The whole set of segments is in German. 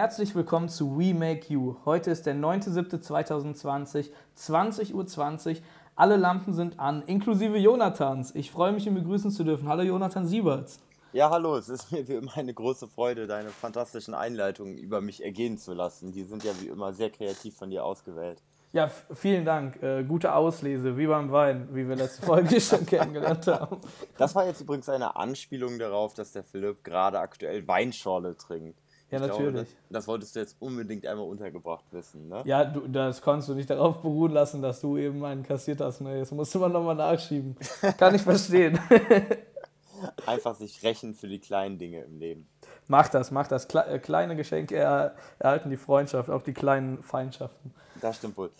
Herzlich willkommen zu We Make You. Heute ist der 9.7.2020, 20.20 Uhr. 20. Alle Lampen sind an, inklusive Jonathans. Ich freue mich, ihn begrüßen zu dürfen. Hallo Jonathan Sieberts. Ja, hallo, es ist mir wie immer eine große Freude, deine fantastischen Einleitungen über mich ergehen zu lassen. Die sind ja wie immer sehr kreativ von dir ausgewählt. Ja, vielen Dank. Äh, gute Auslese, wie beim Wein, wie wir letzte Folge schon kennengelernt haben. Das war jetzt übrigens eine Anspielung darauf, dass der Philipp gerade aktuell Weinschorle trinkt. Ja, Ich glaube, natürlich. das, das wolltest du jetzt unbedingt einmal untergebracht wissen, ne? Ja, du, das konntest du nicht darauf beruhen lassen, dass du eben einen kassiert hast. Ne? Jetzt musste man nochmal nachschieben. Kann ich verstehen. Einfach sich rächen für die kleinen Dinge im Leben. mach das, mach das. Kle äh, kleine Geschenke er erhalten die Freundschaft, auch die kleinen Feindschaften. Das stimmt wohl.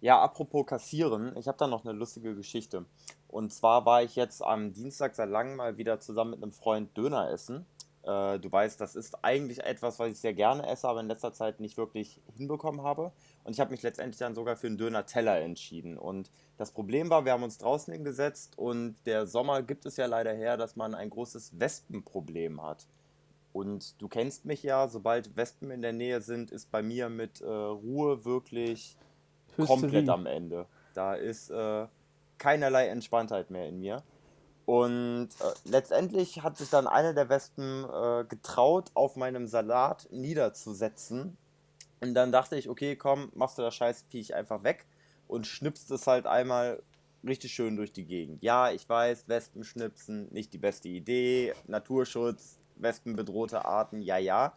Ja, apropos Kassieren, ich habe da noch eine lustige Geschichte. Und zwar war ich jetzt am Dienstag seit langem mal wieder zusammen mit einem Freund Döner essen. Äh, du weißt, das ist eigentlich etwas, was ich sehr gerne esse, aber in letzter Zeit nicht wirklich hinbekommen habe. Und ich habe mich letztendlich dann sogar für einen Döner-Teller entschieden. Und das Problem war, wir haben uns draußen hingesetzt und der Sommer gibt es ja leider her, dass man ein großes Wespenproblem hat. Und du kennst mich ja, sobald Wespen in der Nähe sind, ist bei mir mit äh, Ruhe wirklich komplett Hysterie. am Ende. Da ist äh, keinerlei Entspanntheit mehr in mir. Und äh, letztendlich hat sich dann eine der Wespen äh, getraut, auf meinem Salat niederzusetzen. Und dann dachte ich, okay, komm, machst du das Scheißviech einfach weg und schnippst es halt einmal richtig schön durch die Gegend. Ja, ich weiß, Wespen schnipsen, nicht die beste Idee. Naturschutz, wespenbedrohte Arten, ja, ja.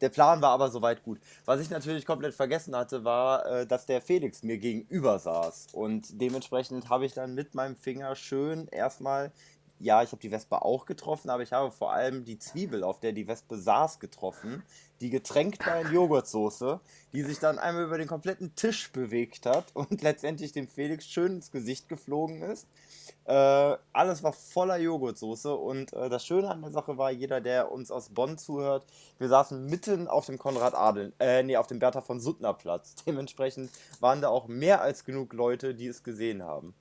Der Plan war aber soweit gut. Was ich natürlich komplett vergessen hatte, war, äh, dass der Felix mir gegenüber saß. Und dementsprechend habe ich dann mit meinem Finger schön erstmal, ja, ich habe die Wespe auch getroffen, aber ich habe vor allem die Zwiebel, auf der die Wespe saß, getroffen. Die getränkt war in Joghurtsoße, die sich dann einmal über den kompletten Tisch bewegt hat und letztendlich dem Felix schön ins Gesicht geflogen ist. Äh, alles war voller Joghurtsoße und äh, das Schöne an der Sache war, jeder, der uns aus Bonn zuhört, wir saßen mitten auf dem Konrad Adel, äh, nee, auf dem Bertha von Suttner Platz. Dementsprechend waren da auch mehr als genug Leute, die es gesehen haben.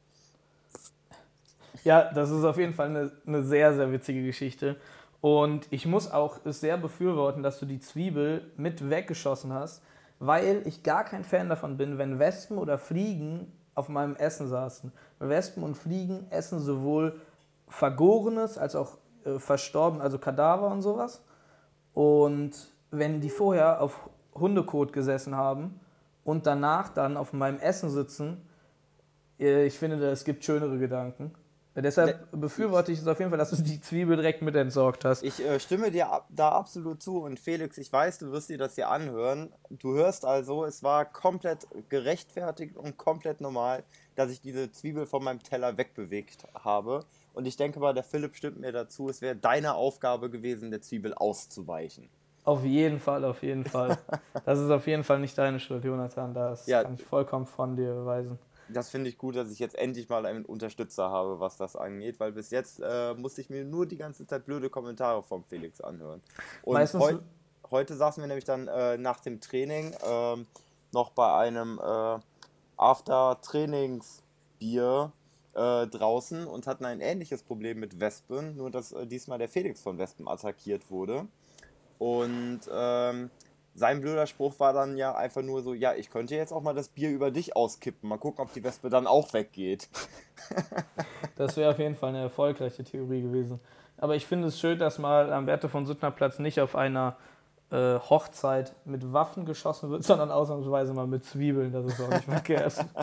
Ja, das ist auf jeden Fall eine, eine sehr, sehr witzige Geschichte. Und ich muss auch es sehr befürworten, dass du die Zwiebel mit weggeschossen hast, weil ich gar kein Fan davon bin, wenn Wespen oder Fliegen auf meinem Essen saßen. Wespen und Fliegen essen sowohl Vergorenes als auch äh, verstorben, also Kadaver und sowas. Und wenn die vorher auf Hundekot gesessen haben und danach dann auf meinem Essen sitzen, äh, ich finde, es gibt schönere Gedanken. Deshalb befürworte ich es auf jeden Fall, dass du die Zwiebel direkt mit entsorgt hast. Ich äh, stimme dir ab, da absolut zu und Felix, ich weiß, du wirst dir das hier anhören. Du hörst also, es war komplett gerechtfertigt und komplett normal, dass ich diese Zwiebel von meinem Teller wegbewegt habe. Und ich denke mal, der Philipp stimmt mir dazu, es wäre deine Aufgabe gewesen, der Zwiebel auszuweichen. Auf jeden Fall, auf jeden Fall. Das ist auf jeden Fall nicht deine Schuld, Jonathan. Das Ja. kann ich vollkommen von dir beweisen. Das finde ich gut, dass ich jetzt endlich mal einen Unterstützer habe, was das angeht, weil bis jetzt äh, musste ich mir nur die ganze Zeit blöde Kommentare vom Felix anhören. Und Meistens- heu heute saßen wir nämlich dann äh, nach dem Training ähm, noch bei einem äh, After-Trainings-Bier äh, draußen und hatten ein ähnliches Problem mit Wespen, nur dass äh, diesmal der Felix von Wespen attackiert wurde. Und ähm, sein blöder Spruch war dann ja einfach nur so, ja, ich könnte jetzt auch mal das Bier über dich auskippen. Mal gucken, ob die Wespe dann auch weggeht. Das wäre auf jeden Fall eine erfolgreiche Theorie gewesen. Aber ich finde es schön, dass mal am Berthe von Suttner Platz nicht auf einer äh, Hochzeit mit Waffen geschossen wird, sondern ausnahmsweise mal mit Zwiebeln. Das ist auch nicht verkehrt.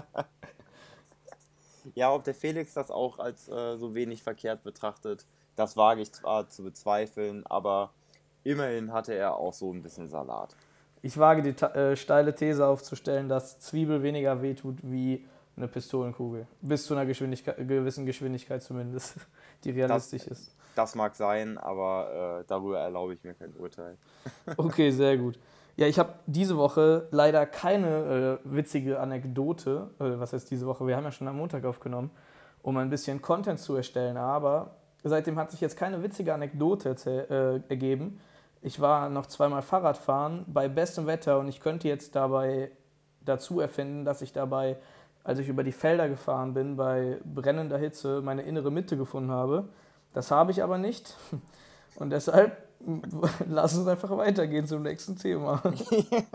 Ja, ob der Felix das auch als äh, so wenig verkehrt betrachtet, das wage ich zwar zu bezweifeln, aber immerhin hatte er auch so ein bisschen Salat. Ich wage die äh, steile These aufzustellen, dass Zwiebel weniger wehtut wie eine Pistolenkugel. Bis zu einer Geschwindigkeit, gewissen Geschwindigkeit zumindest, die realistisch ist. Das mag sein, aber äh, darüber erlaube ich mir kein Urteil. Okay, sehr gut. Ja, ich habe diese Woche leider keine äh, witzige Anekdote. Äh, was heißt diese Woche? Wir haben ja schon am Montag aufgenommen, um ein bisschen Content zu erstellen. Aber seitdem hat sich jetzt keine witzige Anekdote äh, ergeben. Ich war noch zweimal Fahrradfahren bei bestem Wetter und ich könnte jetzt dabei dazu erfinden, dass ich dabei, als ich über die Felder gefahren bin, bei brennender Hitze meine innere Mitte gefunden habe. Das habe ich aber nicht. Und deshalb lass uns einfach weitergehen zum nächsten Thema.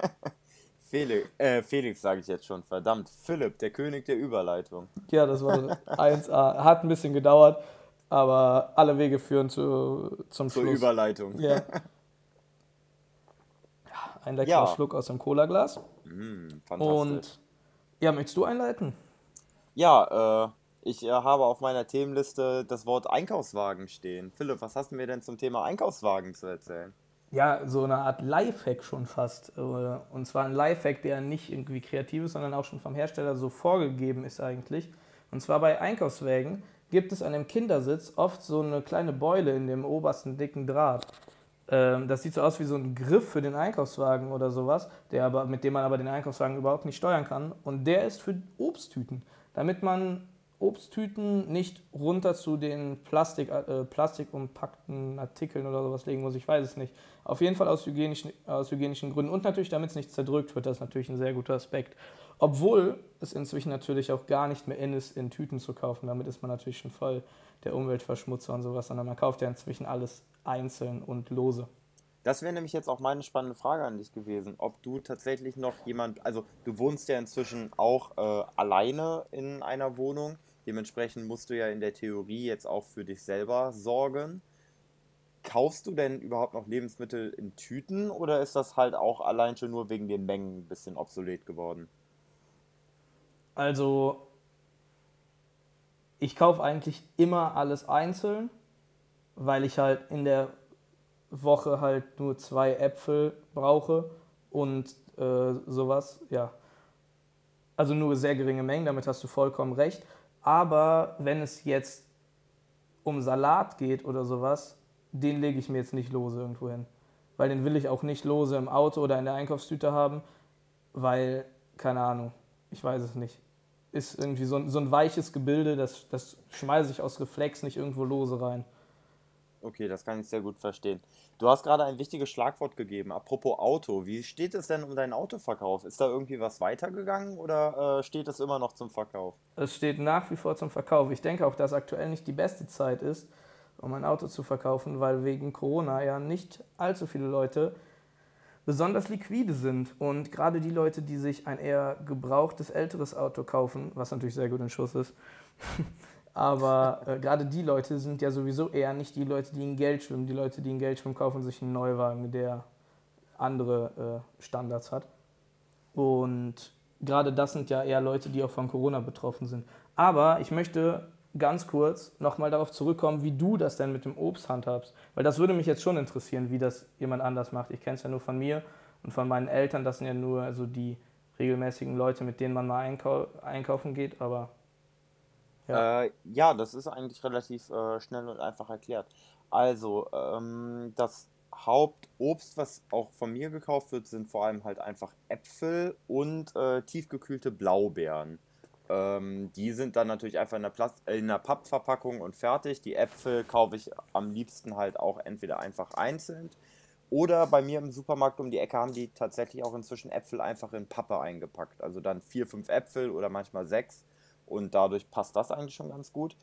Felix, äh, Felix sage ich jetzt schon, verdammt. Philipp, der König der Überleitung. Ja, das war 1A. Hat ein bisschen gedauert, aber alle Wege führen zu, zum Zur Schluss. Überleitung. Ja. Ein leckerer Ja. Schluck aus dem Cola-Glas. Mm. Und ja, möchtest du einleiten? Ja, äh, ich äh, habe auf meiner Themenliste das Wort Einkaufswagen stehen. Philipp, was hast du mir denn zum Thema Einkaufswagen zu erzählen? Ja, so eine Art Lifehack schon fast. Äh, Und zwar ein Lifehack, der nicht irgendwie kreativ ist, sondern auch schon vom Hersteller so vorgegeben ist eigentlich. Und zwar bei Einkaufswägen gibt es an dem Kindersitz oft so eine kleine Beule in dem obersten dicken Draht. Ähm, Das sieht so aus wie so ein Griff für den Einkaufswagen oder sowas, der aber, mit dem man aber den Einkaufswagen überhaupt nicht steuern kann. Und der ist für Obsttüten, damit man Obsttüten nicht runter zu den Plastik, äh, plastikumpackten Artikeln oder sowas legen muss. Ich weiß es nicht. Auf jeden Fall aus hygienischen, aus hygienischen Gründen und natürlich, damit es nicht zerdrückt wird. Das ist natürlich ein sehr guter Aspekt. Obwohl es inzwischen natürlich auch gar nicht mehr in ist, in Tüten zu kaufen. Damit ist man natürlich schon voll der Umweltverschmutzer und sowas, sondern man kauft ja inzwischen alles einzeln und lose. Das wäre nämlich jetzt auch meine spannende Frage an dich gewesen, ob du tatsächlich noch jemand, also du wohnst ja inzwischen auch äh, alleine in einer Wohnung, dementsprechend musst du ja in der Theorie jetzt auch für dich selber sorgen. Kaufst du denn überhaupt noch Lebensmittel in Tüten oder ist das halt auch allein schon nur wegen den Mengen ein bisschen obsolet geworden? Also, ich kaufe eigentlich immer alles einzeln, weil ich halt in der Woche halt nur zwei Äpfel brauche und äh, sowas, ja. Also nur sehr geringe Mengen, damit hast du vollkommen recht. Aber wenn es jetzt um Salat geht oder sowas, den lege ich mir jetzt nicht lose irgendwo hin. Weil den will ich auch nicht lose im Auto oder in der Einkaufstüte haben, weil, keine Ahnung, ich weiß es nicht. Ist irgendwie so, ein- so ein weiches Gebilde, das, das schmeiße ich aus Reflex nicht irgendwo lose rein. Okay, das kann ich sehr gut verstehen. Du hast gerade ein wichtiges Schlagwort gegeben. Apropos Auto, wie steht es denn um deinen Autoverkauf? Ist da irgendwie was weitergegangen oder äh, steht es immer noch zum Verkauf? Es steht nach wie vor zum Verkauf. Ich denke auch, dass aktuell nicht die beste Zeit ist, um ein Auto zu verkaufen, weil wegen Corona ja nicht allzu viele Leute besonders liquide sind. Und gerade die Leute, die sich ein eher gebrauchtes, älteres Auto kaufen, was natürlich sehr gut in Schuss ist, aber äh, gerade die Leute sind ja sowieso eher nicht die Leute, die in Geld schwimmen. Die Leute, die in Geld schwimmen, kaufen sich einen Neuwagen, der andere äh, Standards hat. Und gerade das sind ja eher Leute, die auch von Corona betroffen sind. Aber ich möchte ganz kurz nochmal darauf zurückkommen, wie du das denn mit dem Obst handhabst. Weil das würde mich jetzt schon interessieren, wie das jemand anders macht. Ich kenne es ja nur von mir und von meinen Eltern. Das sind ja nur also die regelmäßigen Leute, mit denen man mal einkau einkaufen geht. Aber Ja. Äh, ja, das ist eigentlich relativ äh, schnell und einfach erklärt. Also, ähm, das Hauptobst, was auch von mir gekauft wird, sind vor allem halt einfach Äpfel und äh, tiefgekühlte Blaubeeren. Ähm, die sind dann natürlich einfach in einer, Plast äh, in einer Pappverpackung und fertig. Die Äpfel kaufe ich am liebsten halt auch entweder einfach einzeln oder bei mir im Supermarkt um die Ecke haben die tatsächlich auch inzwischen Äpfel einfach in Pappe eingepackt. Also dann vier, fünf Äpfel oder manchmal sechs. Und dadurch passt das eigentlich schon ganz gut.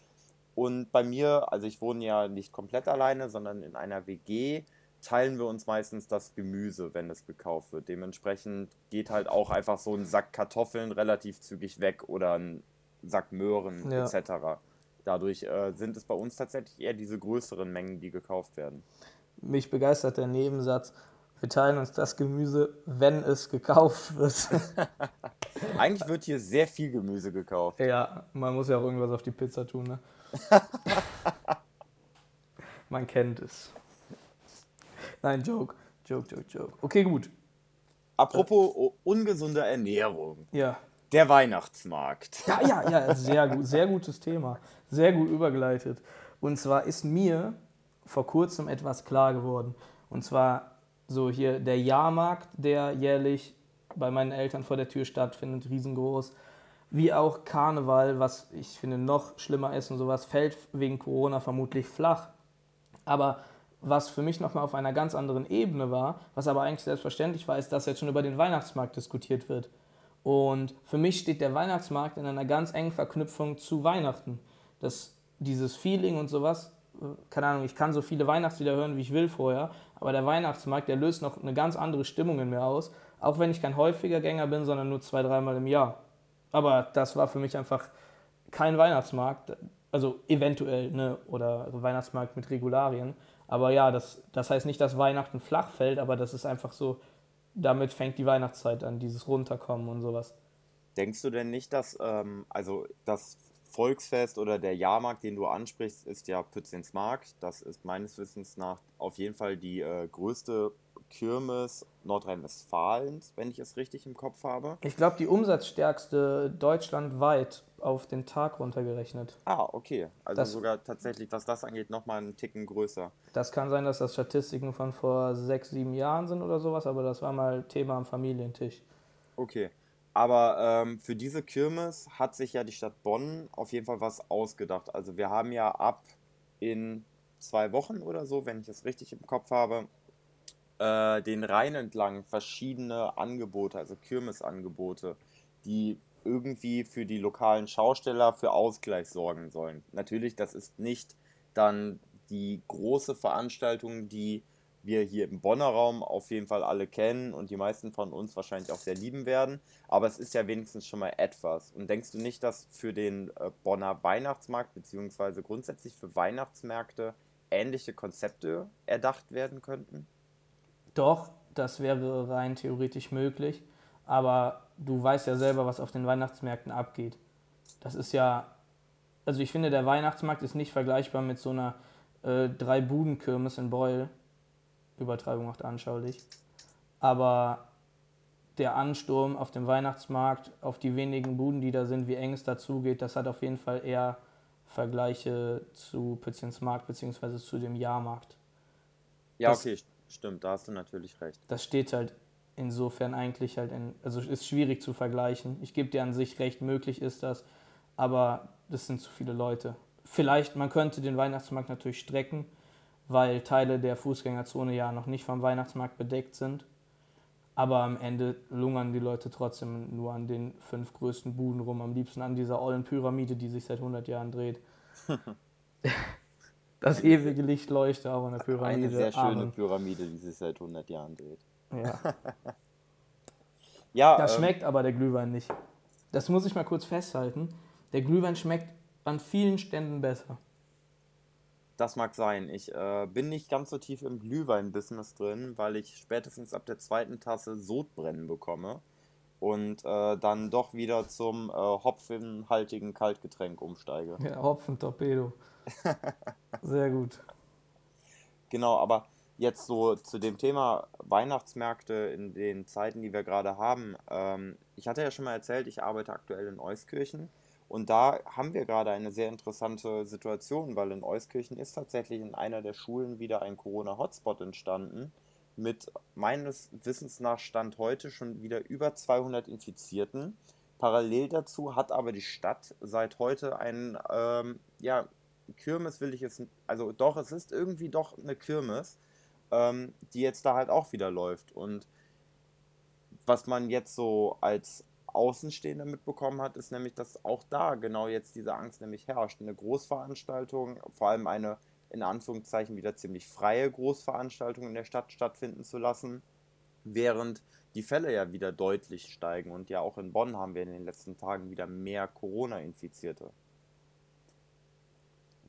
Und bei mir, also ich wohne ja nicht komplett alleine, sondern in einer WG, teilen wir uns meistens das Gemüse, wenn es gekauft wird. Dementsprechend geht halt auch einfach so ein Sack Kartoffeln relativ zügig weg oder ein Sack Möhren Ja. etc. Dadurch äh, sind es bei uns tatsächlich eher diese größeren Mengen, die gekauft werden. mich begeistert der Nebensatz. Wir teilen uns das Gemüse, wenn es gekauft wird. Eigentlich wird hier sehr viel Gemüse gekauft. Ja, man muss ja auch irgendwas auf die Pizza tun, ne? man kennt es. Nein, Joke. Joke, Joke, Joke. Okay, gut. Apropos o- ungesunde Ernährung. Ja. Der Weihnachtsmarkt. Ja, ja, ja, sehr gut, sehr gutes Thema. Sehr gut übergeleitet. Und zwar ist mir vor kurzem etwas klar geworden. Und zwar so hier der Jahrmarkt, der jährlich bei meinen Eltern vor der Tür stattfindet, riesengroß. Wie auch Karneval, was ich finde noch schlimmer ist und sowas, fällt wegen Corona vermutlich flach. Aber was für mich nochmal auf einer ganz anderen Ebene war, was aber eigentlich selbstverständlich war, ist, dass jetzt schon über den Weihnachtsmarkt diskutiert wird. Und für mich steht der Weihnachtsmarkt in einer ganz engen Verknüpfung zu Weihnachten. Das, dieses Feeling und sowas keine Ahnung, ich kann so viele Weihnachtslieder hören, wie ich will vorher, aber der Weihnachtsmarkt, der löst noch eine ganz andere Stimmung in mir aus, auch wenn ich kein häufiger Gänger bin, sondern nur zwei, dreimal im Jahr. Aber das war für mich einfach kein Weihnachtsmarkt, also eventuell, ne, oder Weihnachtsmarkt mit Regularien. Aber ja, das, das heißt nicht, dass Weihnachten flach fällt, aber das ist einfach so, damit fängt die Weihnachtszeit an, dieses Runterkommen und sowas. Denkst du denn nicht, dass, ähm, also das Volksfest oder der Jahrmarkt, den du ansprichst, ist ja Pützensmarkt. Das ist meines Wissens nach auf jeden Fall die äh, größte Kirmes Nordrhein-Westfalens, wenn ich es richtig im Kopf habe. Ich glaube, die umsatzstärkste deutschlandweit auf den Tag runtergerechnet. Ah, okay. Also das, sogar tatsächlich, was das angeht, nochmal einen Ticken größer. Das kann sein, dass das Statistiken von vor sechs, sieben Jahren sind oder sowas, aber das war mal Thema am Familientisch. Okay. Aber ähm, für diese Kirmes hat sich ja die Stadt Bonn auf jeden Fall was ausgedacht. Also wir haben ja ab in zwei Wochen oder so, wenn ich es richtig im Kopf habe, äh, den Rhein entlang verschiedene Angebote, also Kirmesangebote, die irgendwie für die lokalen Schausteller für Ausgleich sorgen sollen. Natürlich, das ist nicht dann die große Veranstaltung, die wir hier im Bonner Raum auf jeden Fall alle kennen und die meisten von uns wahrscheinlich auch sehr lieben werden. Aber es ist ja wenigstens schon mal etwas. Und denkst du nicht, dass für den äh, Bonner Weihnachtsmarkt beziehungsweise grundsätzlich für Weihnachtsmärkte ähnliche Konzepte erdacht werden könnten? Doch, das wäre rein theoretisch möglich. Aber du weißt ja selber, was auf den Weihnachtsmärkten abgeht. Das ist ja, also ich finde, der Weihnachtsmarkt ist nicht vergleichbar mit so einer äh, Drei-Buden-Kirmes in Beul, Übertreibung macht anschaulich. Aber der Ansturm auf dem Weihnachtsmarkt, auf die wenigen Buden, die da sind, wie eng es dazugeht, das hat auf jeden Fall eher Vergleiche zu Pützchens Markt bzw. zu dem Jahrmarkt. Ja, das, okay, stimmt, da hast du natürlich recht. Das steht halt insofern eigentlich halt in, also ist schwierig zu vergleichen. Ich gebe dir an sich recht, möglich ist das, aber das sind zu viele Leute. Vielleicht, man könnte den Weihnachtsmarkt natürlich strecken, weil Teile der Fußgängerzone ja noch nicht vom Weihnachtsmarkt bedeckt sind. Aber am Ende lungern die Leute trotzdem nur an den fünf größten Buden rum, am liebsten an dieser ollen Pyramide, die sich seit 100 Jahren dreht. das ewige Licht leuchtet auch an der Pyramide. Eine sehr schöne Amen. Pyramide, die sich seit 100 Jahren dreht. Ja. ja das ähm, schmeckt aber der Glühwein nicht. Das muss ich mal kurz festhalten. Der Glühwein schmeckt an vielen Ständen besser. Das mag sein. Ich äh, bin nicht ganz so tief im Glühwein-Business drin, weil ich spätestens ab der zweiten Tasse Sodbrennen bekomme und äh, dann doch wieder zum äh, hopfenhaltigen Kaltgetränk umsteige. Ja, Hopfentorpedo. Sehr gut. Genau, aber jetzt so zu dem Thema Weihnachtsmärkte in den Zeiten, die wir gerade haben. Ähm, ich hatte ja schon mal erzählt, ich arbeite aktuell in Euskirchen und da haben wir gerade eine sehr interessante Situation, weil in Euskirchen ist tatsächlich in einer der Schulen wieder ein Corona-Hotspot entstanden. Mit meines Wissens nach Stand heute schon wieder über 200 Infizierten. Parallel dazu hat aber die Stadt seit heute ein, ähm, ja, Kirmes will ich es, also doch, es ist irgendwie doch eine Kirmes, ähm, die jetzt da halt auch wieder läuft. Und was man jetzt so als Außenstehender mitbekommen hat, ist nämlich, dass auch da genau jetzt diese Angst nämlich herrscht. Eine Großveranstaltung, vor allem eine in Anführungszeichen wieder ziemlich freie Großveranstaltung in der Stadt stattfinden zu lassen, während die Fälle ja wieder deutlich steigen. Und ja auch in Bonn haben wir in den letzten Tagen wieder mehr Corona-Infizierte.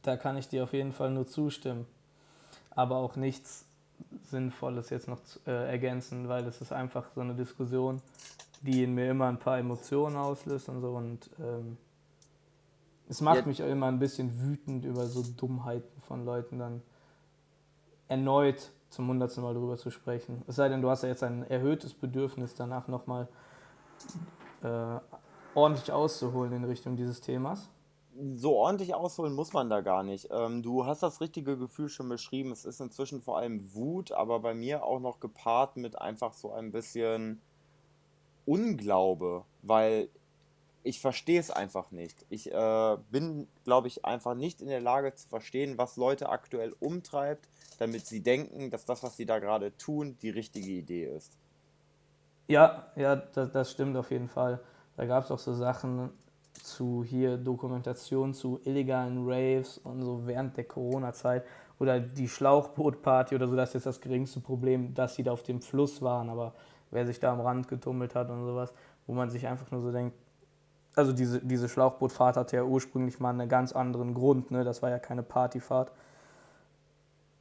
Da kann ich dir auf jeden Fall nur zustimmen. Aber auch nichts Sinnvolles jetzt noch äh, ergänzen, weil es ist einfach so eine Diskussion, die in mir immer ein paar Emotionen auslöst und so. Und ähm, es macht ja. mich immer ein bisschen wütend über so Dummheiten von Leuten dann erneut zum hundertsten Mal drüber zu sprechen. Es sei denn, du hast ja jetzt ein erhöhtes Bedürfnis, danach nochmal äh, ordentlich auszuholen in Richtung dieses Themas. So ordentlich ausholen muss man da gar nicht. Ähm, du hast das richtige Gefühl schon beschrieben. Es ist inzwischen vor allem Wut, aber bei mir auch noch gepaart mit einfach so ein bisschen Unglaube, weil ich verstehe es einfach nicht. Ich äh, bin, glaube ich, einfach nicht in der Lage zu verstehen, was Leute aktuell umtreibt, damit sie denken, dass das, was sie da gerade tun, die richtige Idee ist. Ja, ja, das, das stimmt auf jeden Fall. Da gab es auch so Sachen, zu hier Dokumentation zu illegalen Raves und so während der Corona-Zeit oder die Schlauchbootparty oder so, das ist jetzt das geringste Problem, dass sie da auf dem Fluss waren, aber wer sich da am Rand getummelt hat und sowas, wo man sich einfach nur so denkt, also diese, diese Schlauchbootfahrt hatte ja ursprünglich mal einen ganz anderen Grund, ne? das war ja keine Partyfahrt.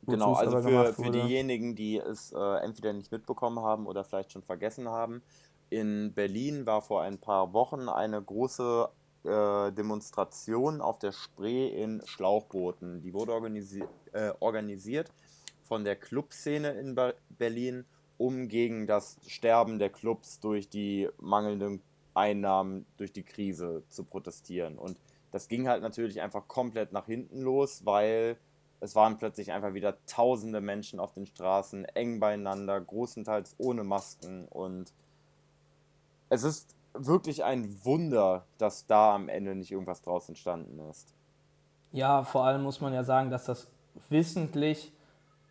Genau, also für, für diejenigen, die es äh, entweder nicht mitbekommen haben oder vielleicht schon vergessen haben, in Berlin war vor ein paar Wochen eine große äh, Demonstration auf der Spree in Schlauchbooten. Die wurde organisi äh, organisiert von der Clubszene in Be Berlin, um gegen das Sterben der Clubs durch die mangelnden Einnahmen durch die Krise zu protestieren. Und das ging halt natürlich einfach komplett nach hinten los, weil es waren plötzlich einfach wieder tausende Menschen auf den Straßen, eng beieinander, großenteils ohne Masken. Und es ist wirklich ein Wunder, dass da am Ende nicht irgendwas draus entstanden ist. Ja, vor allem muss man ja sagen, dass das wissentlich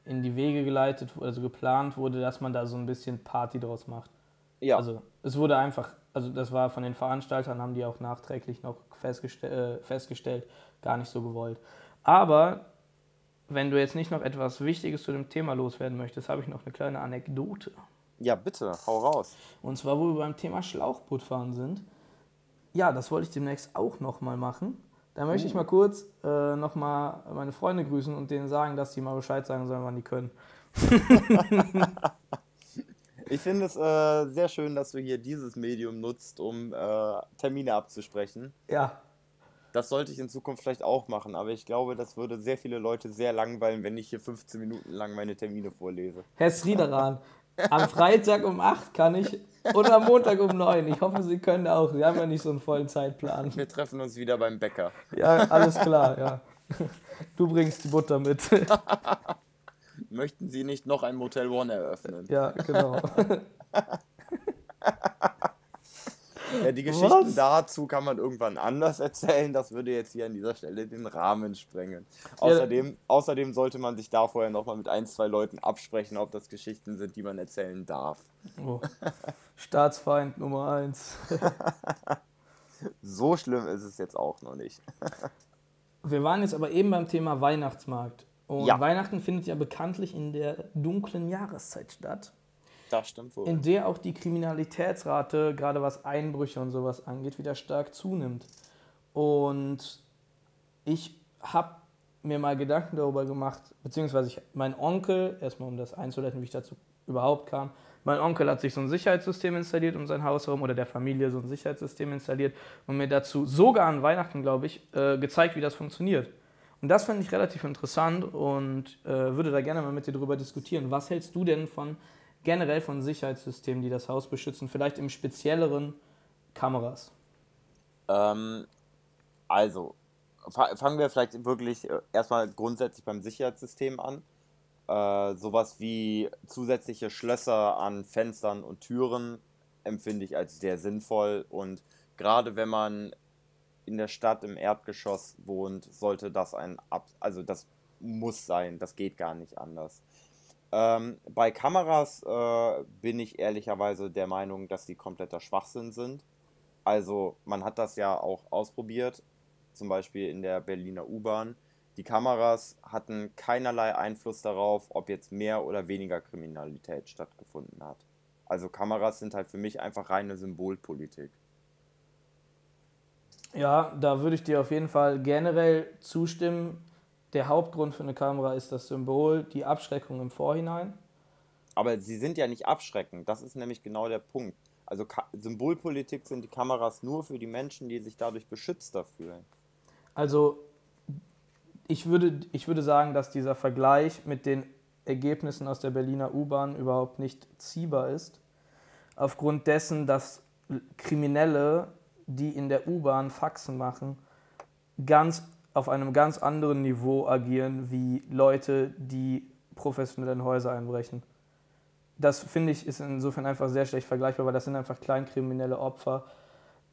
in die Wege geleitet, also geplant wurde, dass man da so ein bisschen Party draus macht. Ja. Also es wurde einfach, also das war von den Veranstaltern, haben die auch nachträglich noch festgestell, äh, festgestellt, gar nicht so gewollt. Aber wenn du jetzt nicht noch etwas Wichtiges zu dem Thema loswerden möchtest, habe ich noch eine kleine Anekdote. Ja, bitte, hau raus. Und zwar, wo wir beim Thema Schlauchbootfahren sind. Ja, das wollte ich demnächst auch nochmal machen. Da möchte ich mal kurz äh, nochmal meine Freunde grüßen und denen sagen, dass die mal Bescheid sagen sollen, wann die können. ich finde es äh, sehr schön, dass du hier dieses Medium nutzt, um äh, Termine abzusprechen. Ja. Das sollte ich in Zukunft vielleicht auch machen, aber ich glaube, das würde sehr viele Leute sehr langweilen, wenn ich hier 15 Minuten lang meine Termine vorlese. Herr Sridaran, am Freitag um 8 kann ich und am Montag um 9. Ich hoffe, Sie können auch. Sie haben ja nicht so einen vollen Zeitplan. Wir treffen uns wieder beim Bäcker. Ja, alles klar, ja. Du bringst die Butter mit. Möchten Sie nicht noch ein Motel One eröffnen? Ja, genau. Ja, die Geschichten Was? dazu kann man irgendwann anders erzählen. Das würde jetzt hier an dieser Stelle den Rahmen sprengen. Außerdem, ja. außerdem sollte man sich da vorher nochmal mit ein, zwei Leuten absprechen, ob das Geschichten sind, die man erzählen darf. Oh. Staatsfeind Nummer eins. so schlimm ist es jetzt auch noch nicht. Wir waren jetzt aber eben beim Thema Weihnachtsmarkt. Und ja. Weihnachten findet ja bekanntlich in der dunklen Jahreszeit statt. Das stimmt wohl. In der auch die Kriminalitätsrate, gerade was Einbrüche und sowas angeht, wieder stark zunimmt. Und ich habe mir mal Gedanken darüber gemacht, beziehungsweise ich, mein Onkel, erstmal um das einzuleiten, wie ich dazu überhaupt kam, mein Onkel hat sich so ein Sicherheitssystem installiert um sein Haus herum oder der Familie so ein Sicherheitssystem installiert und mir dazu sogar an Weihnachten, glaube ich, äh, gezeigt, wie das funktioniert. Und das fand ich relativ interessant und äh, würde da gerne mal mit dir darüber diskutieren. Was hältst du denn von generell von Sicherheitssystemen, die das Haus beschützen, vielleicht im spezielleren Kameras? Ähm, also, fangen wir vielleicht wirklich äh, erstmal grundsätzlich beim Sicherheitssystem an. Äh, sowas wie zusätzliche Schlösser an Fenstern und Türen empfinde ich als sehr sinnvoll und gerade wenn man in der Stadt im Erdgeschoss wohnt, sollte das ein, Ab also das muss sein, das geht gar nicht anders. Ähm, bei Kameras äh, bin ich ehrlicherweise der Meinung, dass die kompletter Schwachsinn sind. Also man hat das ja auch ausprobiert, zum Beispiel in der Berliner U-Bahn. Die Kameras hatten keinerlei Einfluss darauf, ob jetzt mehr oder weniger Kriminalität stattgefunden hat. Also Kameras sind halt für mich einfach reine Symbolpolitik. Ja, da würde ich dir auf jeden Fall generell zustimmen der Hauptgrund für eine Kamera ist das Symbol, die Abschreckung im Vorhinein. Aber sie sind ja nicht abschreckend, das ist nämlich genau der Punkt. Also Ka Symbolpolitik sind die Kameras nur für die Menschen, die sich dadurch beschützter fühlen. Also ich würde, ich würde sagen, dass dieser Vergleich mit den Ergebnissen aus der Berliner U-Bahn überhaupt nicht ziehbar ist. Aufgrund dessen, dass Kriminelle, die in der U-Bahn Faxen machen, ganz auf einem ganz anderen Niveau agieren wie Leute, die professionell in Häuser einbrechen. Das finde ich ist insofern einfach sehr schlecht vergleichbar, weil das sind einfach kleinkriminelle Opfer,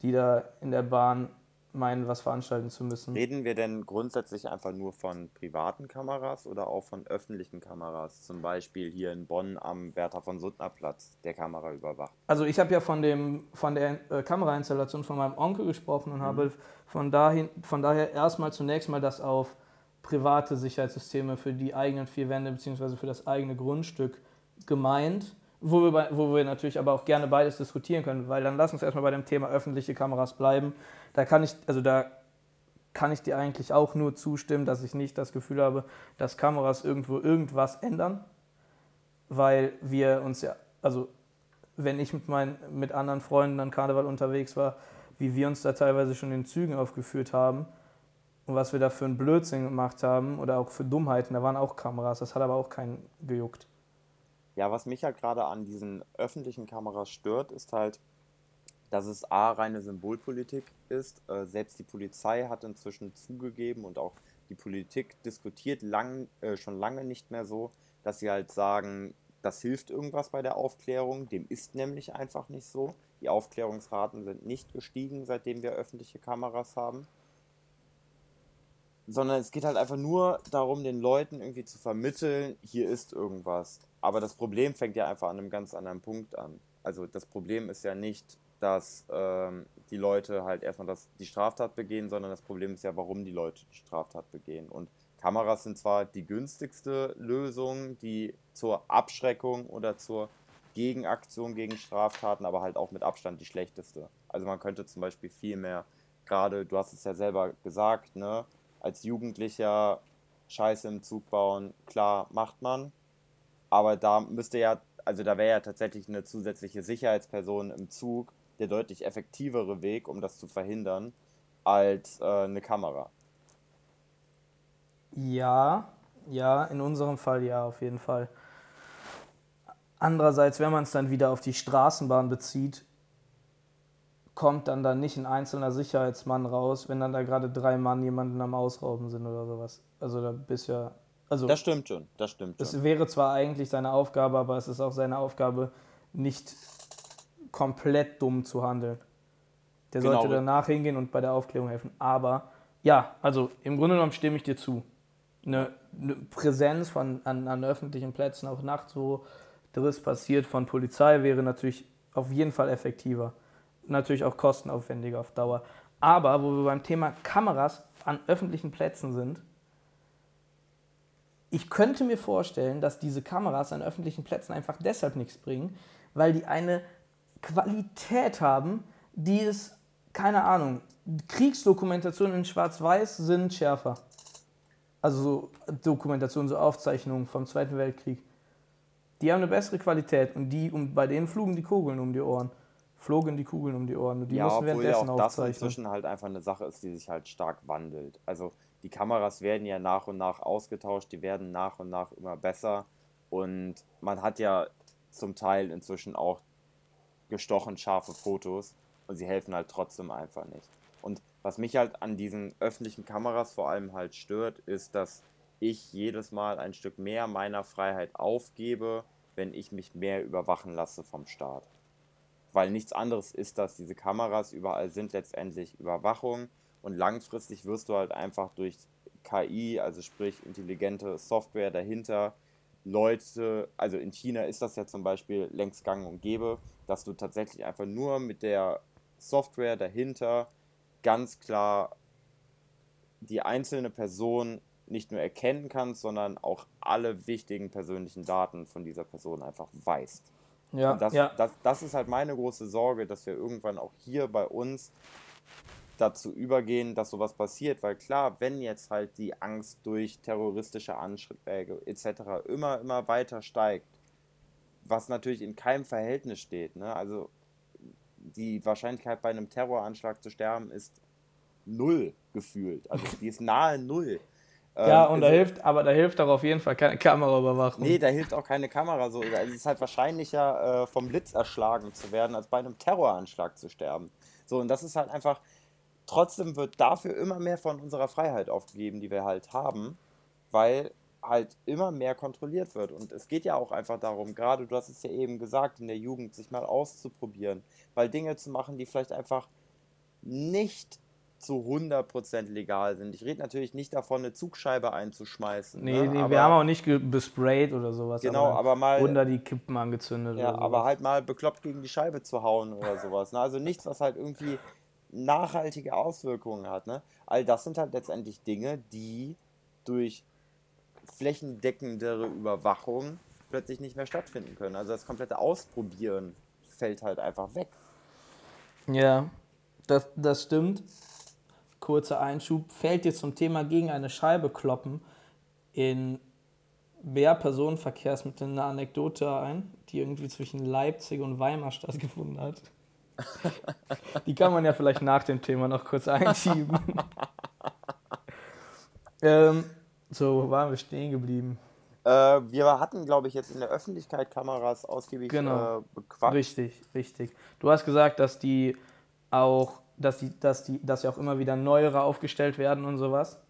die da in der Bahn meinen, was veranstalten zu müssen. Reden wir denn grundsätzlich einfach nur von privaten Kameras oder auch von öffentlichen Kameras? Zum Beispiel hier in Bonn am Bertha von Suttner Platz, der Kamera überwacht. Also ich habe ja von, dem, von der äh, Kamerainstallation von meinem Onkel gesprochen und mhm. habe von, dahin, von daher erstmal zunächst mal das auf private Sicherheitssysteme für die eigenen vier Wände bzw. für das eigene Grundstück gemeint wo wir, bei, wo wir natürlich aber auch gerne beides diskutieren können, weil dann lass uns erstmal bei dem Thema öffentliche Kameras bleiben. Da kann ich, also da kann ich dir eigentlich auch nur zustimmen, dass ich nicht das Gefühl habe, dass Kameras irgendwo irgendwas ändern, weil wir uns ja, also wenn ich mit, meinen, mit anderen Freunden an Karneval unterwegs war, wie wir uns da teilweise schon in Zügen aufgeführt haben und was wir da für einen Blödsinn gemacht haben oder auch für Dummheiten, da waren auch Kameras, das hat aber auch keinen gejuckt. Ja, was mich halt gerade an diesen öffentlichen Kameras stört, ist halt, dass es A, reine Symbolpolitik ist. Äh, selbst die Polizei hat inzwischen zugegeben und auch die Politik diskutiert lang, äh, schon lange nicht mehr so, dass sie halt sagen, das hilft irgendwas bei der Aufklärung. Dem ist nämlich einfach nicht so. Die Aufklärungsraten sind nicht gestiegen, seitdem wir öffentliche Kameras haben sondern es geht halt einfach nur darum, den Leuten irgendwie zu vermitteln, hier ist irgendwas. Aber das Problem fängt ja einfach an einem ganz anderen Punkt an. Also das Problem ist ja nicht, dass ähm, die Leute halt erstmal das, die Straftat begehen, sondern das Problem ist ja, warum die Leute die Straftat begehen. Und Kameras sind zwar die günstigste Lösung, die zur Abschreckung oder zur Gegenaktion gegen Straftaten, aber halt auch mit Abstand die schlechteste. Also man könnte zum Beispiel viel mehr, gerade, du hast es ja selber gesagt, ne, als Jugendlicher Scheiße im Zug bauen, klar, macht man. Aber da müsste ja, also da wäre ja tatsächlich eine zusätzliche Sicherheitsperson im Zug der deutlich effektivere Weg, um das zu verhindern, als äh, eine Kamera. Ja, ja, in unserem Fall ja, auf jeden Fall. Andererseits, wenn man es dann wieder auf die Straßenbahn bezieht, kommt dann da nicht ein einzelner Sicherheitsmann raus, wenn dann da gerade drei Mann jemanden am Ausrauben sind oder sowas. Also da bist ja. Also das stimmt schon, das stimmt schon. Es wäre zwar eigentlich seine Aufgabe, aber es ist auch seine Aufgabe, nicht komplett dumm zu handeln. Der genau. sollte danach hingehen und bei der Aufklärung helfen. Aber ja, also im Grunde genommen stimme ich dir zu. Eine, eine Präsenz von, an, an öffentlichen Plätzen, auch nachts, wo Driss passiert von Polizei, wäre natürlich auf jeden Fall effektiver natürlich auch kostenaufwendiger auf Dauer. Aber wo wir beim Thema Kameras an öffentlichen Plätzen sind, ich könnte mir vorstellen, dass diese Kameras an öffentlichen Plätzen einfach deshalb nichts bringen, weil die eine Qualität haben, die es, keine Ahnung, Kriegsdokumentationen in Schwarz-Weiß sind schärfer. Also so Dokumentationen, so Aufzeichnungen vom Zweiten Weltkrieg. Die haben eine bessere Qualität und die, und bei denen flogen die Kugeln um die Ohren flogen die Kugeln um die Ohren. Und die ja, mussten obwohl ja auch das inzwischen halt einfach eine Sache ist, die sich halt stark wandelt. Also die Kameras werden ja nach und nach ausgetauscht, die werden nach und nach immer besser. Und man hat ja zum Teil inzwischen auch gestochen scharfe Fotos und sie helfen halt trotzdem einfach nicht. Und was mich halt an diesen öffentlichen Kameras vor allem halt stört, ist, dass ich jedes Mal ein Stück mehr meiner Freiheit aufgebe, wenn ich mich mehr überwachen lasse vom Staat weil nichts anderes ist das. Diese Kameras überall sind letztendlich Überwachung und langfristig wirst du halt einfach durch KI, also sprich intelligente Software dahinter, Leute, also in China ist das ja zum Beispiel längst gang und gäbe, dass du tatsächlich einfach nur mit der Software dahinter ganz klar die einzelne Person nicht nur erkennen kannst, sondern auch alle wichtigen persönlichen Daten von dieser Person einfach weißt. Ja, das, ja. Das, das ist halt meine große Sorge, dass wir irgendwann auch hier bei uns dazu übergehen, dass sowas passiert. Weil klar, wenn jetzt halt die Angst durch terroristische Anschläge etc. immer, immer weiter steigt, was natürlich in keinem Verhältnis steht. Ne? Also die Wahrscheinlichkeit bei einem Terroranschlag zu sterben ist null gefühlt. Also die ist nahe null. Ja, ähm, und da also, hilft, aber da hilft auch auf jeden Fall keine Kameraüberwachung. Nee, da hilft auch keine Kamera. So. Also es ist halt wahrscheinlicher, äh, vom Blitz erschlagen zu werden, als bei einem Terroranschlag zu sterben. So, und das ist halt einfach, trotzdem wird dafür immer mehr von unserer Freiheit aufgegeben, die wir halt haben, weil halt immer mehr kontrolliert wird. Und es geht ja auch einfach darum, gerade du hast es ja eben gesagt, in der Jugend sich mal auszuprobieren, weil Dinge zu machen, die vielleicht einfach nicht zu 100% legal sind. Ich rede natürlich nicht davon, eine Zugscheibe einzuschmeißen. Nee, ne? nee wir haben auch nicht besprayt oder sowas. Genau, aber mal- da die Kippen angezündet Ja, aber halt mal bekloppt gegen die Scheibe zu hauen oder sowas. Ne? Also nichts, was halt irgendwie nachhaltige Auswirkungen hat. Ne? All das sind halt letztendlich Dinge, die durch flächendeckendere Überwachung plötzlich nicht mehr stattfinden können. Also das komplette Ausprobieren fällt halt einfach weg. Ja, das, das stimmt. Kurzer Einschub. Fällt dir zum Thema gegen eine Scheibe kloppen in mehr Personenverkehrsmitteln eine Anekdote ein, die irgendwie zwischen Leipzig und Weimar stattgefunden hat? Die kann man ja vielleicht nach dem Thema noch kurz einschieben. ähm, so, wo waren wir stehen geblieben? Äh, wir hatten, glaube ich, jetzt in der Öffentlichkeit Kameras ausgiebig Genau. äh, bequatscht. Richtig, richtig. Du hast gesagt, dass die auch, dass die, dass die, dass ja auch immer wieder neuere aufgestellt werden und sowas.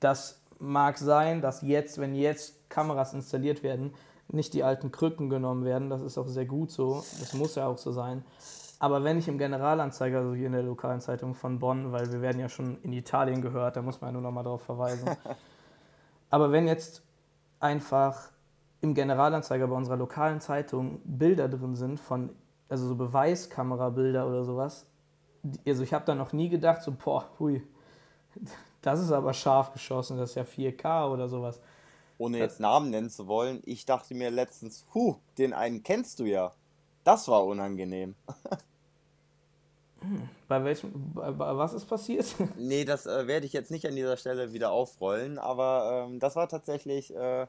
Das mag sein, dass jetzt, wenn jetzt Kameras installiert werden, nicht die alten Krücken genommen werden. Das ist auch sehr gut so. Das muss ja auch so sein. Aber wenn ich im Generalanzeiger, also hier in der lokalen Zeitung von Bonn, weil wir werden ja schon in Italien gehört, da muss man ja nur noch mal darauf verweisen. Aber wenn jetzt einfach im Generalanzeiger bei unserer lokalen Zeitung Bilder drin sind von, also so Beweiskamerabilder oder sowas. Also ich habe da noch nie gedacht, so, boah, hui, das ist aber scharf geschossen, das ist ja 4K oder sowas. Ohne jetzt Namen nennen zu wollen, ich dachte mir letztens, huh, den einen kennst du ja. Das war unangenehm. Bei welchem, bei, bei, was ist passiert? Nee, das äh, werde ich jetzt nicht an dieser Stelle wieder aufrollen, aber ähm, das war tatsächlich äh,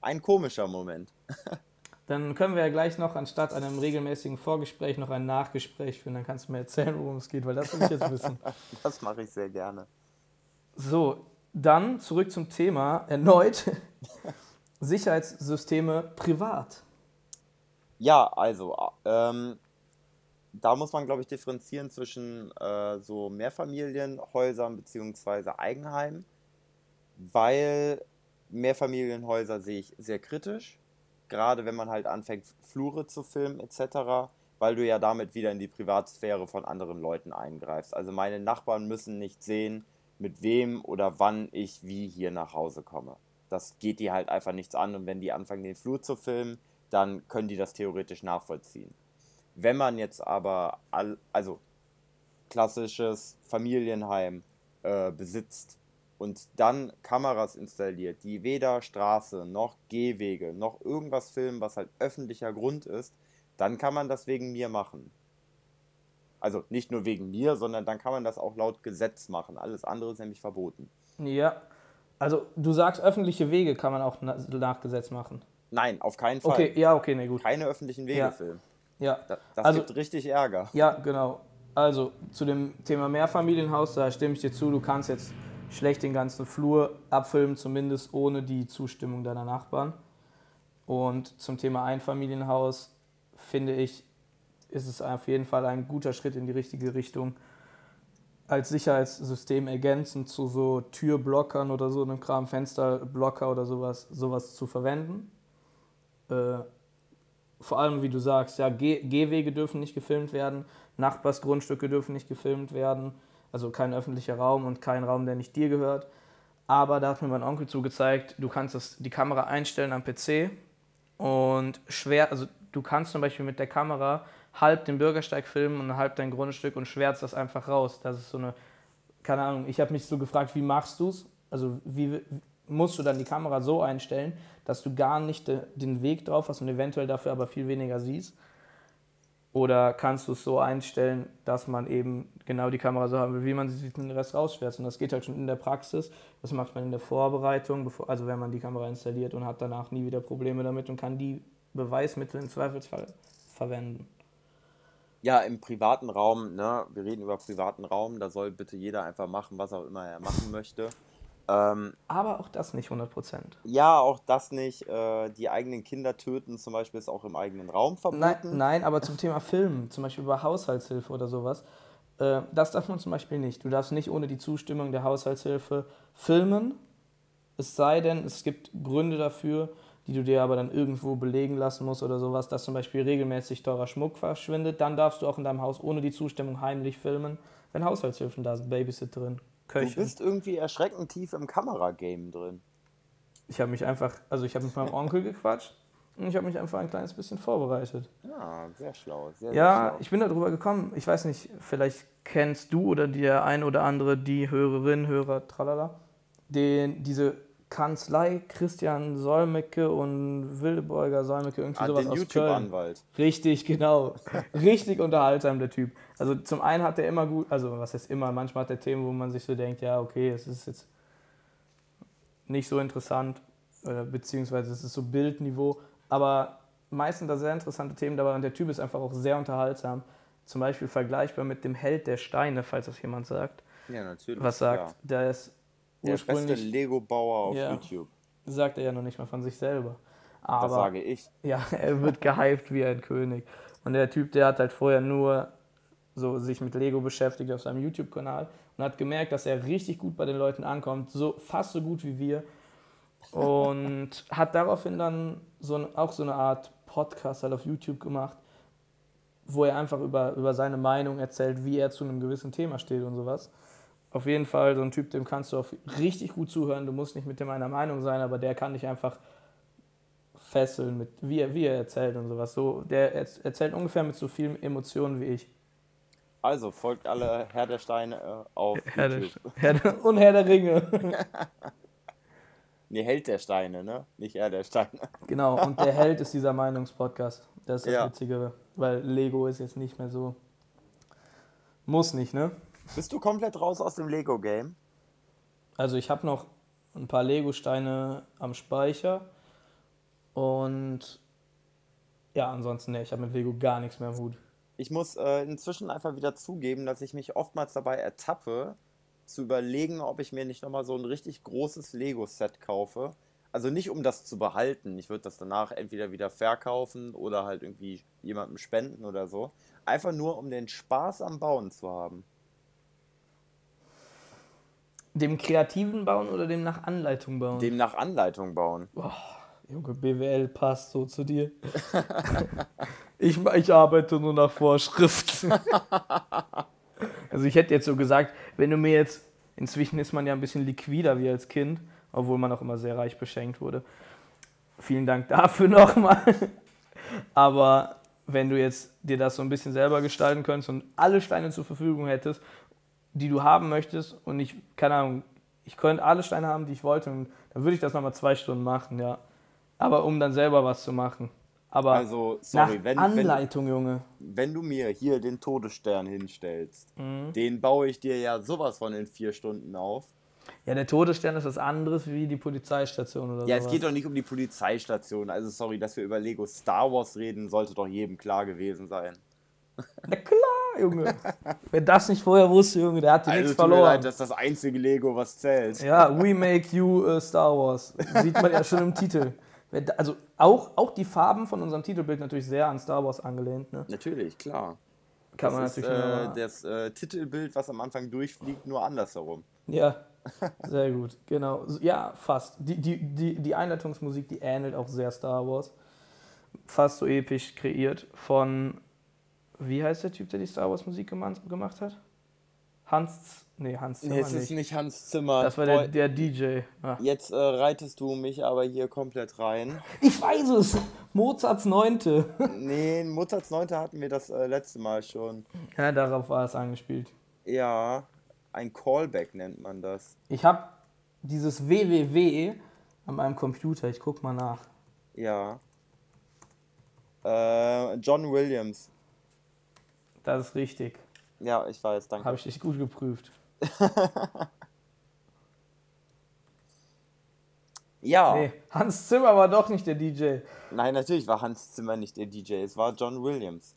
ein komischer Moment. Dann können wir ja gleich noch anstatt einem regelmäßigen Vorgespräch noch ein Nachgespräch führen. Dann kannst du mir erzählen, worum es geht, weil das will ich jetzt wissen. Das mache ich sehr gerne. So, dann zurück zum Thema. Erneut Sicherheitssysteme privat. Ja, also, ähm, da muss man, glaube ich, differenzieren zwischen äh, so Mehrfamilienhäusern bzw. Eigenheimen, weil Mehrfamilienhäuser sehe ich sehr kritisch, gerade wenn man halt anfängt, Flure zu filmen etc., weil du ja damit wieder in die Privatsphäre von anderen Leuten eingreifst. Also meine Nachbarn müssen nicht sehen, mit wem oder wann ich wie hier nach Hause komme. Das geht die halt einfach nichts an und wenn die anfangen, den Flur zu filmen, dann können die das theoretisch nachvollziehen. Wenn man jetzt aber, all, also klassisches Familienheim äh, besitzt und dann Kameras installiert, die weder Straße noch Gehwege noch irgendwas filmen, was halt öffentlicher Grund ist, dann kann man das wegen mir machen. Also nicht nur wegen mir, sondern dann kann man das auch laut Gesetz machen. Alles andere ist nämlich verboten. Ja, also du sagst, öffentliche Wege kann man auch na- nach Gesetz machen. Nein, auf keinen Fall. Okay, ja, okay, nee, gut. Keine öffentlichen Wege Ja. filmen. Ja, Das, das Also- gibt richtig Ärger. ja, genau. Also zu dem Thema Mehrfamilienhaus, da stimme ich dir zu, du kannst jetzt schlecht den ganzen Flur abfilmen, zumindest ohne die Zustimmung deiner Nachbarn. Und zum Thema Einfamilienhaus finde ich, ist es auf jeden Fall ein guter Schritt in die richtige Richtung, als Sicherheitssystem ergänzend zu so Türblockern oder so einem Kram, Fensterblocker oder sowas, sowas zu verwenden. Äh, vor allem, wie du sagst, ja, Geh Gehwege dürfen nicht gefilmt werden, Nachbarsgrundstücke dürfen nicht gefilmt werden, also kein öffentlicher Raum und kein Raum, der nicht dir gehört. Aber da hat mir mein Onkel zugezeigt, du kannst das, die Kamera einstellen am PC und schwer, also du kannst zum Beispiel mit der Kamera halb den Bürgersteig filmen und halb dein Grundstück und schwärzt das einfach raus. Das ist so eine, keine Ahnung, ich habe mich so gefragt, wie machst du es? Also wie musst du dann die Kamera so einstellen, dass du gar nicht de, den Weg drauf hast und eventuell dafür aber viel weniger siehst? Oder kannst du es so einstellen, dass man eben genau die Kamera so haben will, wie man sie sieht und den Rest rausschwärzt? Und das geht halt schon in der Praxis. Das macht man in der Vorbereitung, bevor, also wenn man die Kamera installiert und hat danach nie wieder Probleme damit und kann die Beweismittel im Zweifelsfall verwenden. Ja, im privaten Raum, ne, wir reden über privaten Raum, da soll bitte jeder einfach machen, was auch immer er machen möchte. Ähm, Aber auch das nicht 100%. ja, auch das nicht. Äh, die eigenen Kinder töten zum Beispiel ist auch im eigenen Raum verboten. Nein, nein, aber zum Thema Filmen, zum Beispiel über Haushaltshilfe oder sowas, äh, das darf man zum Beispiel nicht. Du darfst nicht ohne die Zustimmung der Haushaltshilfe filmen, es sei denn, es gibt Gründe dafür, die du dir aber dann irgendwo belegen lassen musst oder sowas, dass zum Beispiel regelmäßig teurer Schmuck verschwindet, dann darfst du auch in deinem Haus ohne die Zustimmung heimlich filmen. wenn Haushaltshilfen da sind, Babysitterin, Du Köchin. bist irgendwie erschreckend tief im Kameragame drin. Ich habe mich einfach, also ich habe mit meinem Onkel gequatscht und ich habe mich einfach ein kleines bisschen vorbereitet. Ja, sehr schlau. Sehr, Ja, sehr schlau. ich bin darüber gekommen. Ich weiß nicht, vielleicht kennst du oder der ein oder andere, die Hörerin, Hörer, tralala, den, diese Kanzlei Christian Solmecke und Wildebeuger Solmecke, irgendwie Ah, sowas den aus Köln. YouTube-Anwalt. Richtig, genau. Richtig unterhaltsam, der Typ. Also zum einen hat er immer gut, also was heißt immer, manchmal hat er Themen, wo man sich so denkt, ja, okay, es ist jetzt nicht so interessant, äh, beziehungsweise es ist so Bildniveau, aber meistens da sehr interessante Themen dabei und der Typ ist einfach auch sehr unterhaltsam. Zum Beispiel vergleichbar mit dem Held der Steine, falls das jemand sagt. Ja, natürlich. Was sagt, klar. der ist Der beste ursprünglich, Lego-Bauer auf Ja. YouTube. sagt er ja noch nicht mal von sich selber. Das Aber sage ich. Ja, er wird gehypt wie ein König. Und der Typ, der hat halt vorher nur so sich mit Lego beschäftigt auf seinem YouTube-Kanal und hat gemerkt, dass er richtig gut bei den Leuten ankommt, so fast so gut wie wir. Und hat daraufhin dann so ein, auch so eine Art Podcast halt auf YouTube gemacht, wo er einfach über, über seine Meinung erzählt, wie er zu einem gewissen Thema steht und sowas. Auf jeden Fall so ein Typ, dem kannst du auf richtig gut zuhören. Du musst nicht mit dem einer Meinung sein, aber der kann dich einfach fesseln, mit, wie, er, wie er erzählt und sowas. So, der erz- erzählt ungefähr mit so vielen Emotionen wie ich. Also folgt alle Herr der Steine äh, auf Herr der, YouTube. Herr der, und Herr der Ringe. Nee, Held der Steine, ne? Nicht Herr der Steine. genau, und der Held ist dieser Meinungspodcast. Das ist das Ja. Witzigere, weil Lego ist jetzt nicht mehr so. Muss nicht, ne? Bist du komplett raus aus dem Lego-Game? Also ich habe noch ein paar Lego-Steine am Speicher und ja, ansonsten, ne, ich habe mit Lego gar nichts mehr im Hut. Ich muss äh, inzwischen einfach wieder zugeben, dass ich mich oftmals dabei ertappe, zu überlegen, ob ich mir nicht nochmal so ein richtig großes Lego-Set kaufe. Also nicht um das zu behalten. Ich würde das danach entweder wieder verkaufen oder halt irgendwie jemandem spenden oder so. Einfach nur, um den Spaß am Bauen zu haben. Dem kreativen Bauen oder dem nach Anleitung bauen? Dem nach Anleitung bauen. Junge, BWL passt so zu dir. ich, ich arbeite nur nach Vorschrift. also ich hätte jetzt so gesagt, wenn du mir jetzt, inzwischen ist man ja ein bisschen liquider wie als Kind, obwohl man auch immer sehr reich beschenkt wurde. Vielen Dank dafür nochmal. Aber wenn du jetzt dir das so ein bisschen selber gestalten könntest und alle Steine zur Verfügung hättest, die du haben möchtest und ich, keine Ahnung, ich könnte alle Steine haben, die ich wollte und dann würde ich das nochmal zwei Stunden machen, ja. Aber um dann selber was zu machen. Aber Also, sorry, nach wenn, wenn, Anleitung, Junge. wenn du mir hier den Todesstern hinstellst, Mhm. den baue ich dir ja sowas von in vier Stunden auf. Ja, der Todesstern ist was anderes wie die Polizeistation oder Ja, sowas. es geht doch nicht um die Polizeistation. Also sorry, dass wir über Lego Star Wars reden, sollte doch jedem klar gewesen sein. Na klar, Junge. Wer das nicht vorher wusste, Junge, der hat dir Also nichts verloren. leid, das ist das einzige Lego, was zählt. Ja, we make you äh, Star Wars. Sieht man ja schon im Titel. Also auch, auch die Farben von unserem Titelbild natürlich sehr an Star Wars angelehnt. Ne? Natürlich, klar. Kann man das ist natürlich äh, nur- das äh, Titelbild, was am Anfang durchfliegt, nur andersherum. Ja, sehr gut, genau. Ja, fast. Die, die, die, die Einleitungsmusik, die ähnelt auch sehr Star Wars. Fast so episch kreiert von, wie heißt der Typ, der die Star Wars Musik gemacht hat? Hans, nee, Hans Zimmer Nee, es ist nicht Hans Zimmer. Das war der, der DJ. Ah. Jetzt äh, reitest du mich aber hier komplett rein. Ich weiß es! Mozarts Neunte. Nee, Mozarts Neunte hatten wir das äh, letzte Mal schon. Ja, darauf war es angespielt. Ja, ein Callback nennt man das. Ich habe dieses www an meinem Computer. Ich guck mal nach. Ja. Äh, John Williams. Das ist richtig. Ja, ich weiß, danke. Habe ich dich gut geprüft. ja. Nee, Hans Zimmer war doch nicht der DJ. Nein, natürlich war Hans Zimmer nicht der DJ, es war John Williams.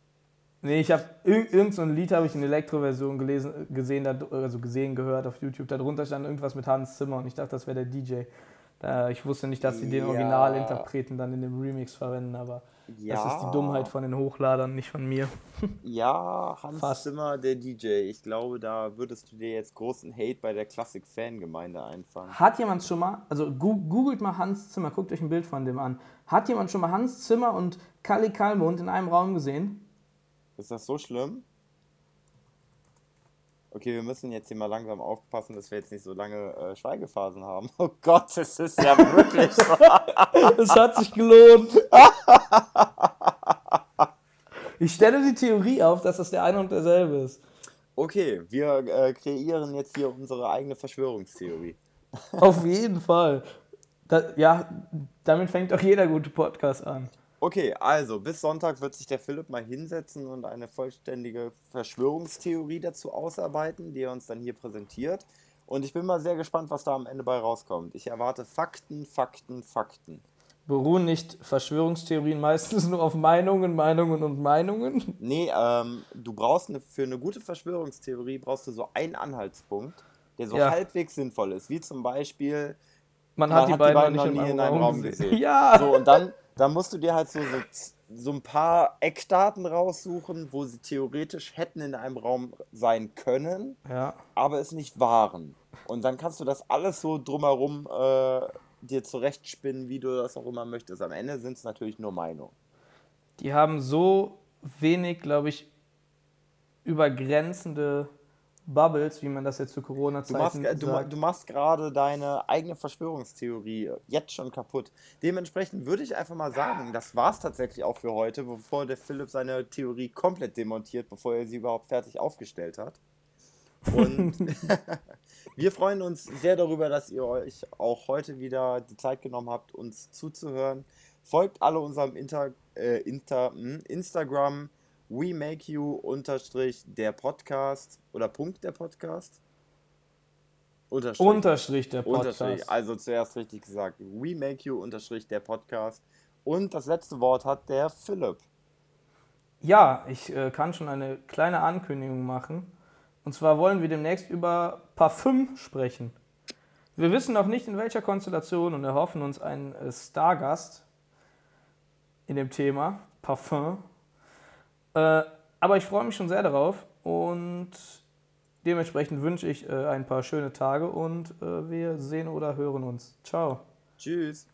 Nee, ich habe irg irgend so Lied habe ich in Elektroversion gelesen, gesehen, also gesehen, gehört auf YouTube. Darunter stand irgendwas mit Hans Zimmer und ich dachte, das wäre der DJ. Ich wusste nicht, dass sie den Ja. Originalinterpreten dann in dem Remix verwenden, aber Ja. das ist die Dummheit von den Hochladern, nicht von mir. Ja, Hans Fast. Zimmer, der DJ. Ich glaube, da würdest du dir jetzt großen Hate bei der Klassik-Fangemeinde einfangen. Hat jemand schon mal, also googelt mal Hans Zimmer, guckt euch ein Bild von dem an. Hat jemand schon mal Hans Zimmer und Kali Kalmund in einem Raum gesehen? Ist das so schlimm? Okay, wir müssen jetzt hier mal langsam aufpassen, dass wir jetzt nicht so lange äh, Schweigephasen haben. Oh Gott, es ist ja wirklich so. Es hat sich gelohnt. Ich stelle die Theorie auf, dass das der eine und derselbe ist. Okay, wir äh, kreieren jetzt hier unsere eigene Verschwörungstheorie. Auf jeden Fall. Da, ja, damit fängt auch jeder gute Podcast an. Okay, also bis Sonntag wird sich der Philipp mal hinsetzen und eine vollständige Verschwörungstheorie dazu ausarbeiten, die er uns dann hier präsentiert. Und ich bin mal sehr gespannt, was da am Ende bei rauskommt. Ich erwarte Fakten, Fakten, Fakten. Beruhen nicht Verschwörungstheorien meistens nur auf Meinungen, Meinungen und Meinungen? Nee, ähm, du brauchst eine, für eine gute Verschwörungstheorie brauchst du so einen Anhaltspunkt, der so Ja. halbwegs sinnvoll ist. Wie zum Beispiel, Man hat die beiden, noch nicht nie in einem Raum gesehen. gesehen. Ja, So, und dann, dann musst du dir halt so, so, so ein paar Eckdaten raussuchen, wo sie theoretisch hätten in einem Raum sein können, ja. aber es nicht waren. Und dann kannst du das alles so drumherum äh, dir zurechtspinnen, wie du das auch immer möchtest. Am Ende sind es natürlich nur Meinungen. Die haben so wenig, glaube ich, übergrenzende Bubbles, wie man das jetzt zu Corona-Zeiten äh, du, sagt. du machst gerade deine eigene Verschwörungstheorie jetzt schon kaputt. Dementsprechend würde ich einfach mal sagen, das war es tatsächlich auch für heute, bevor der Philipp seine Theorie komplett demontiert, bevor er sie überhaupt fertig aufgestellt hat. Und wir freuen uns sehr darüber, dass ihr euch auch heute wieder die Zeit genommen habt, uns zuzuhören. Folgt alle unserem Inter, äh, Inter, hm, Instagram We Make You unterstrich der Podcast oder Punkt der Podcast. Unterstrich. Unterstrich der Podcast. Unterstrich. Also zuerst richtig gesagt. We Make You unterstrich der Podcast. Und das letzte Wort hat der Philipp. Ja, ich äh, kann schon eine kleine Ankündigung machen. Und zwar wollen wir demnächst über Parfüm sprechen. Wir wissen noch nicht in welcher Konstellation und erhoffen uns einen äh, Stargast in dem Thema Parfüm. Äh, aber ich freue mich schon sehr darauf und dementsprechend wünsche ich äh, ein paar schöne Tage und äh, wir sehen oder hören uns. Ciao. Tschüss.